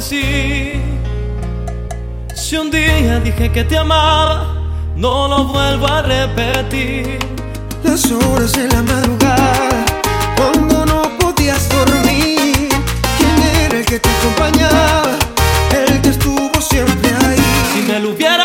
Si un día dije que te amaba, no lo vuelvo a repetir. Las horas de la madrugada, cuando no podías dormir, ¿quién era el que te acompañaba? El que estuvo siempre ahí. Si me lo hubiera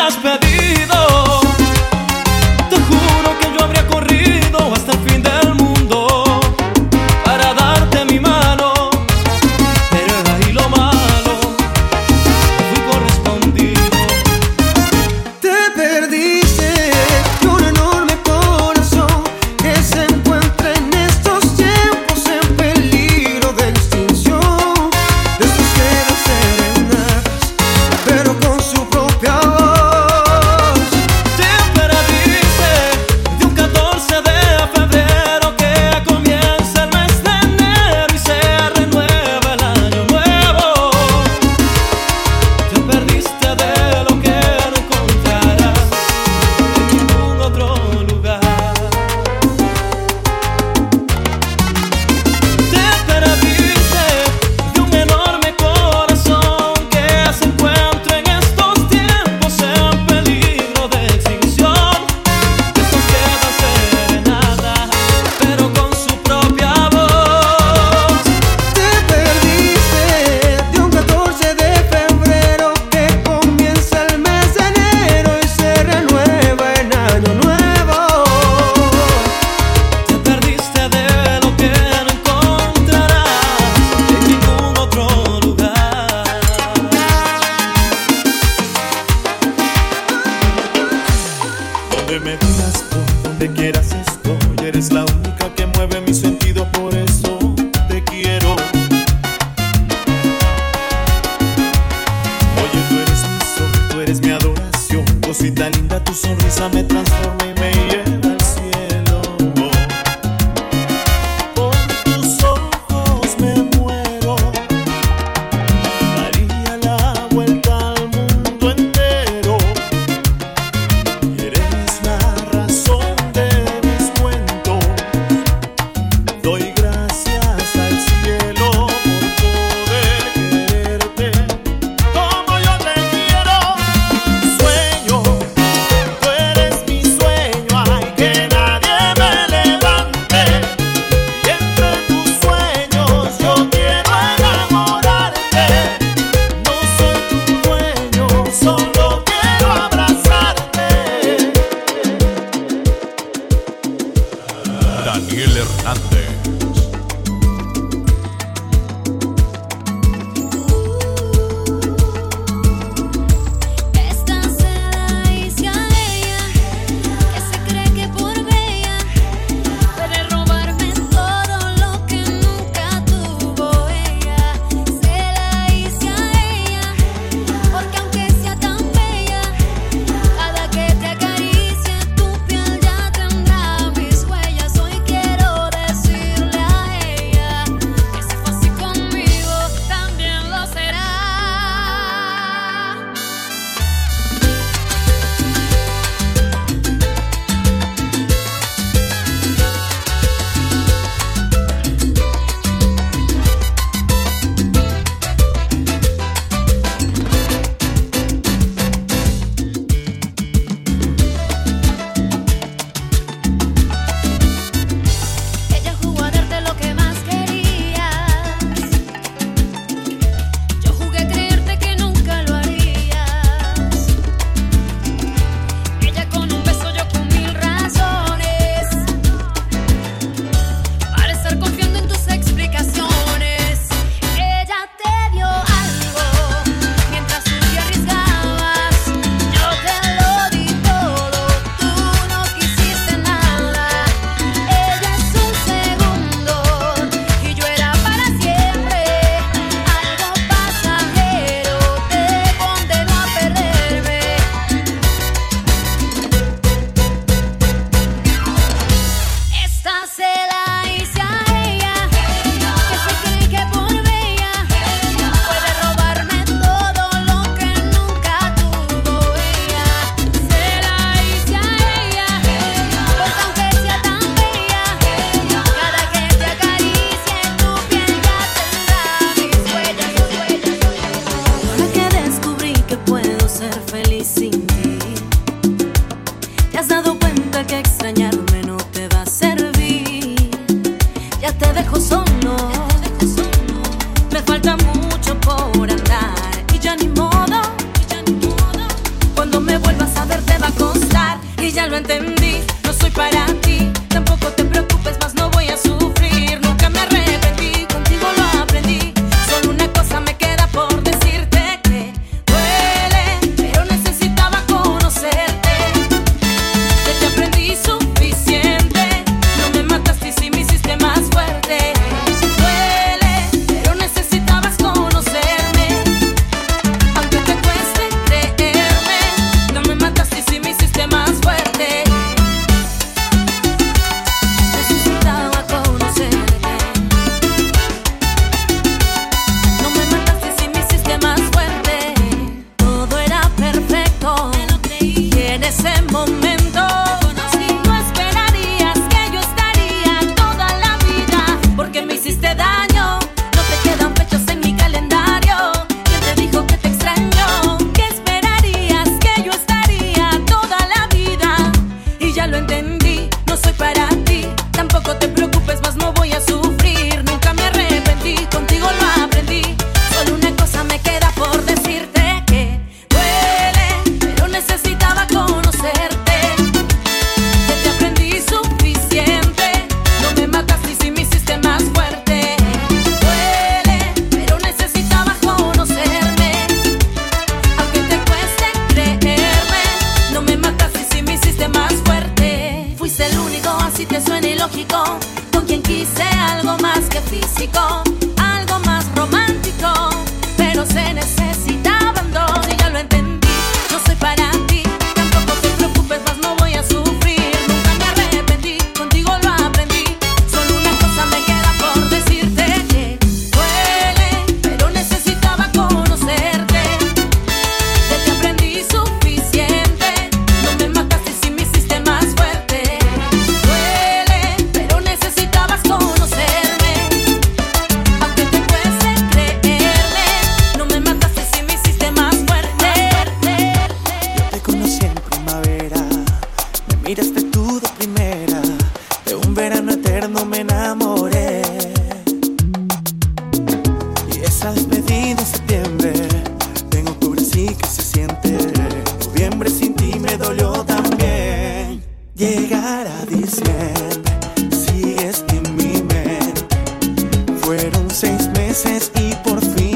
wanna feel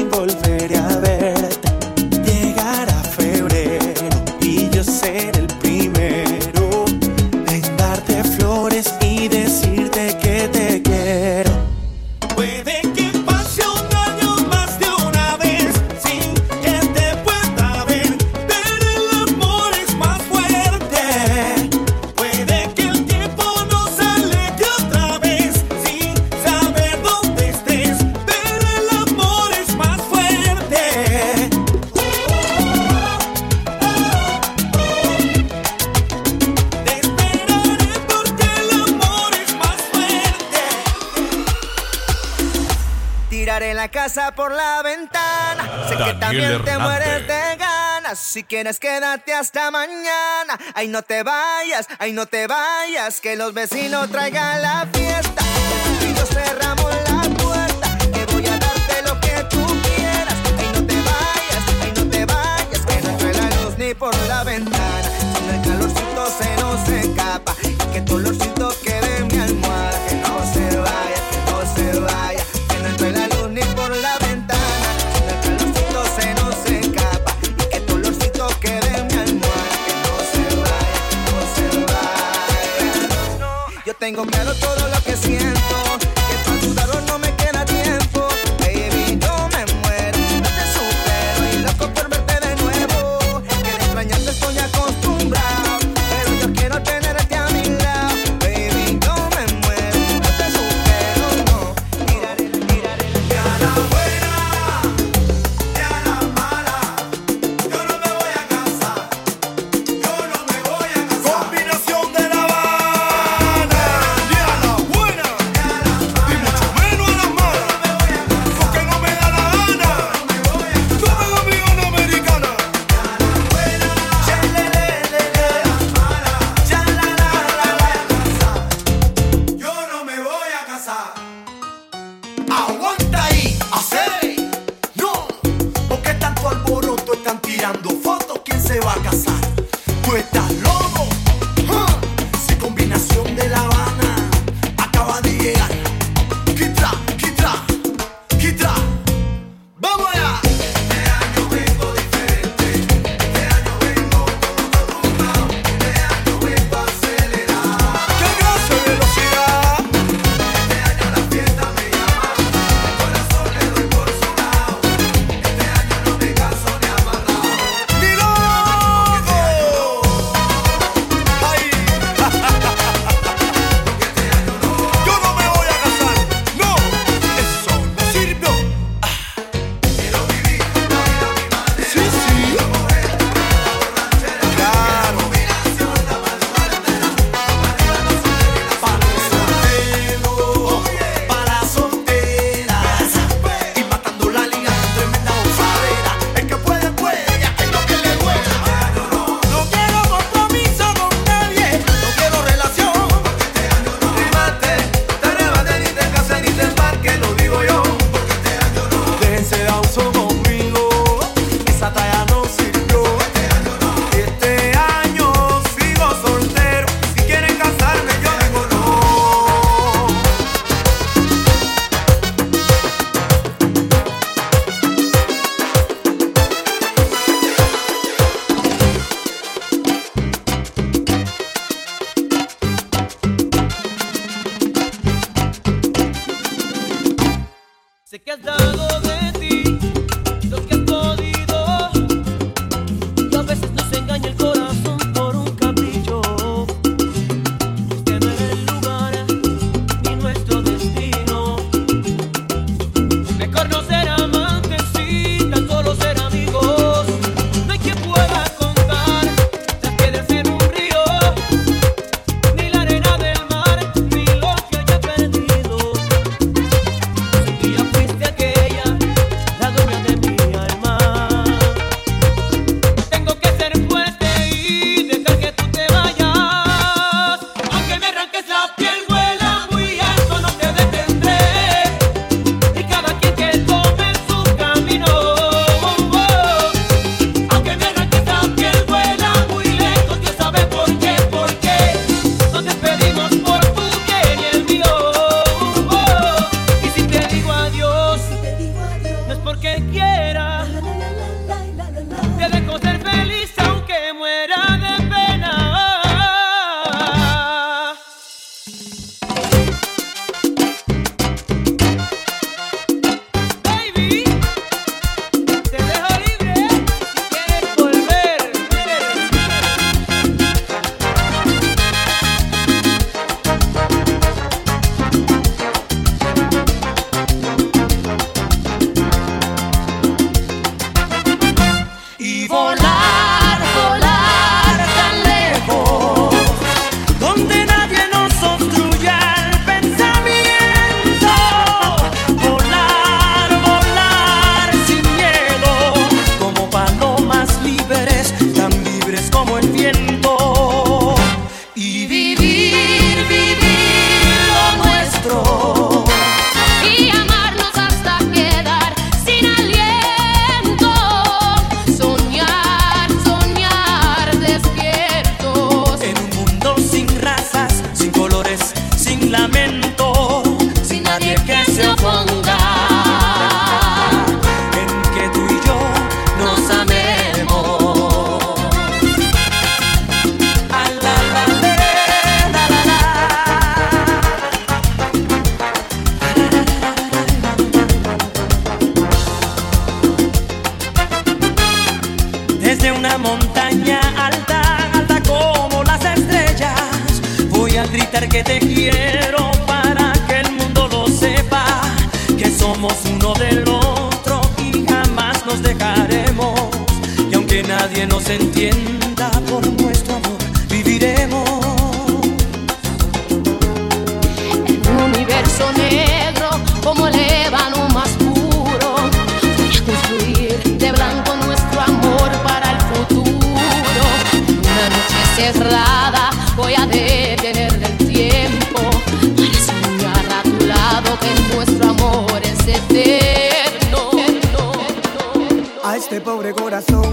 Si quieres, quédate hasta mañana. Ay, no te vayas, ay, no te vayas. Que los vecinos traigan la fiesta. for nadie nos entienda por nuestro amor, viviremos. En un universo negro, como el ébano más puro, voy a construir de blanco nuestro amor para el futuro. Una noche cerrada, voy a detener el tiempo para soñar a tu lado que nuestro amor es eterno. A este pobre corazón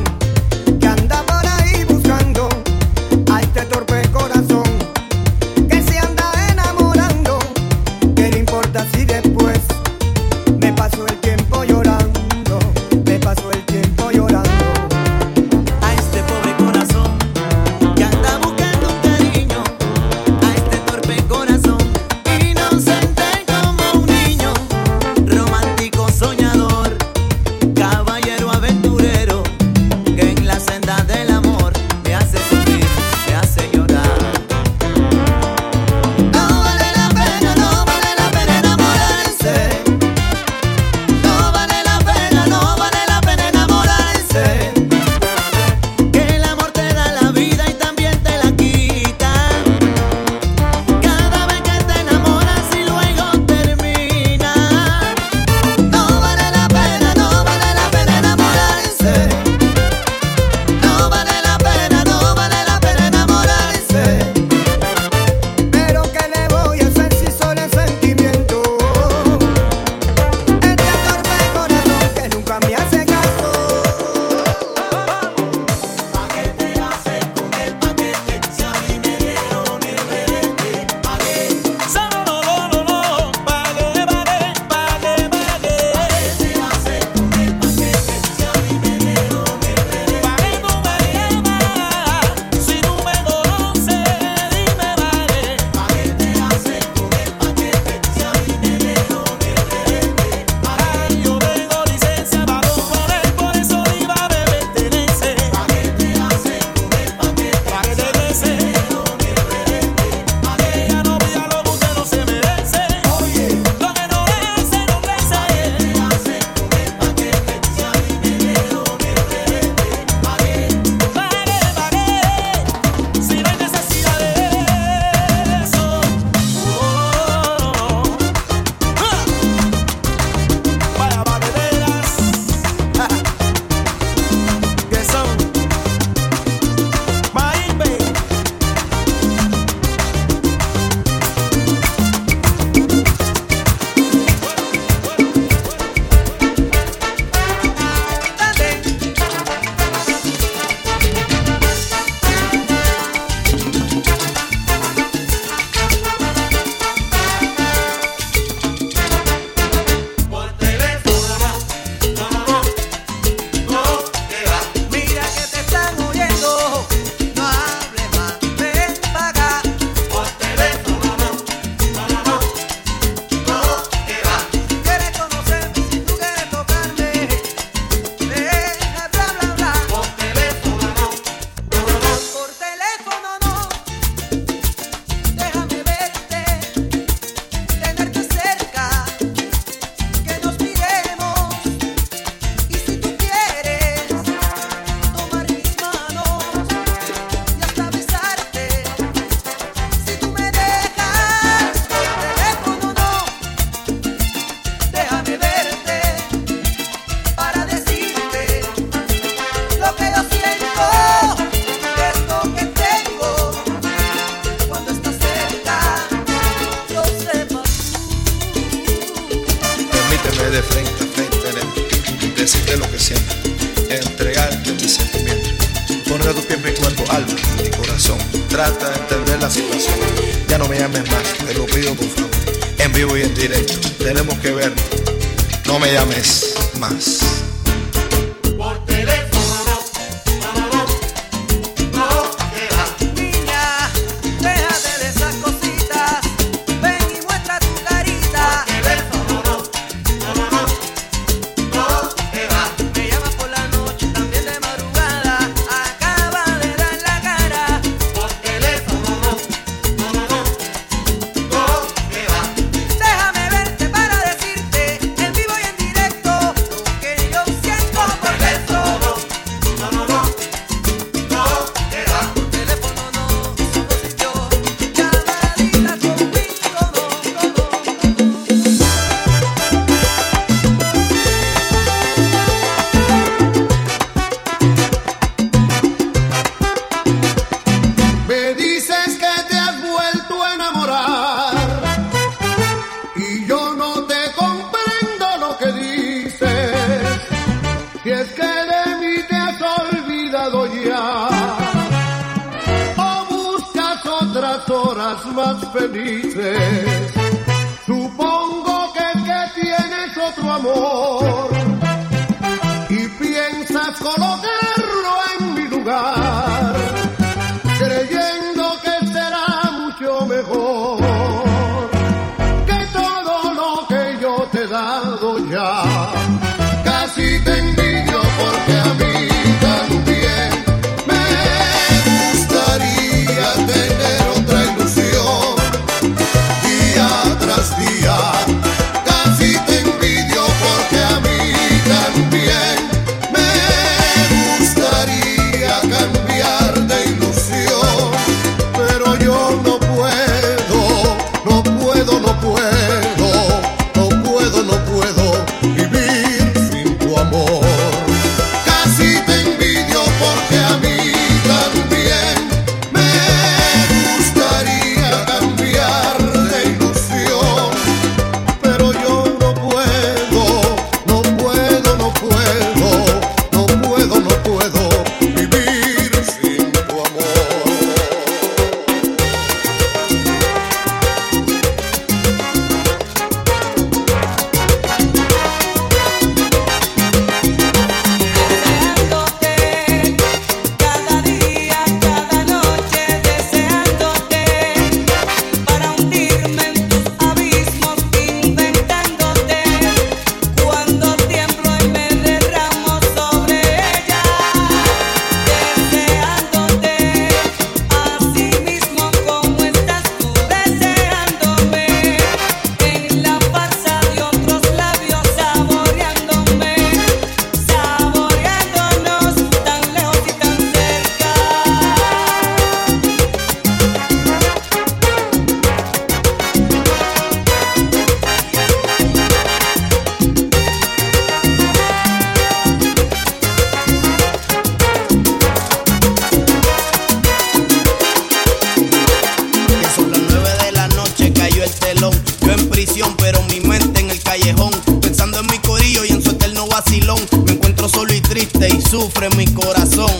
trata de entender la situación. Ya no me llames más, te lo pido por favor. En vivo y en directo, tenemos que vernos. No me llames más. más felices. Supongo que, que tienes otro amor. sufre mi corazón.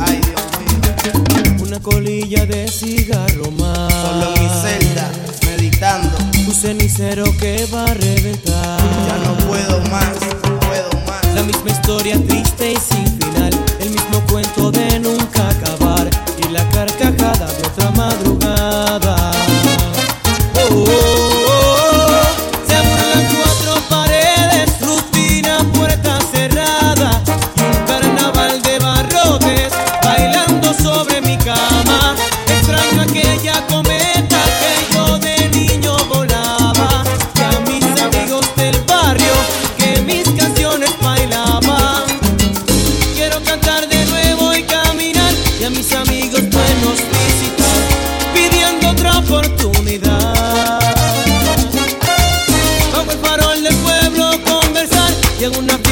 Ay, Dios mío. Una colilla de cigarro más. Solo en mi celda, meditando. Un cenicero que va a reventar. Ya no puedo más, no puedo más. La misma historia triste y sin final. El mismo cuento de nuevo. y en una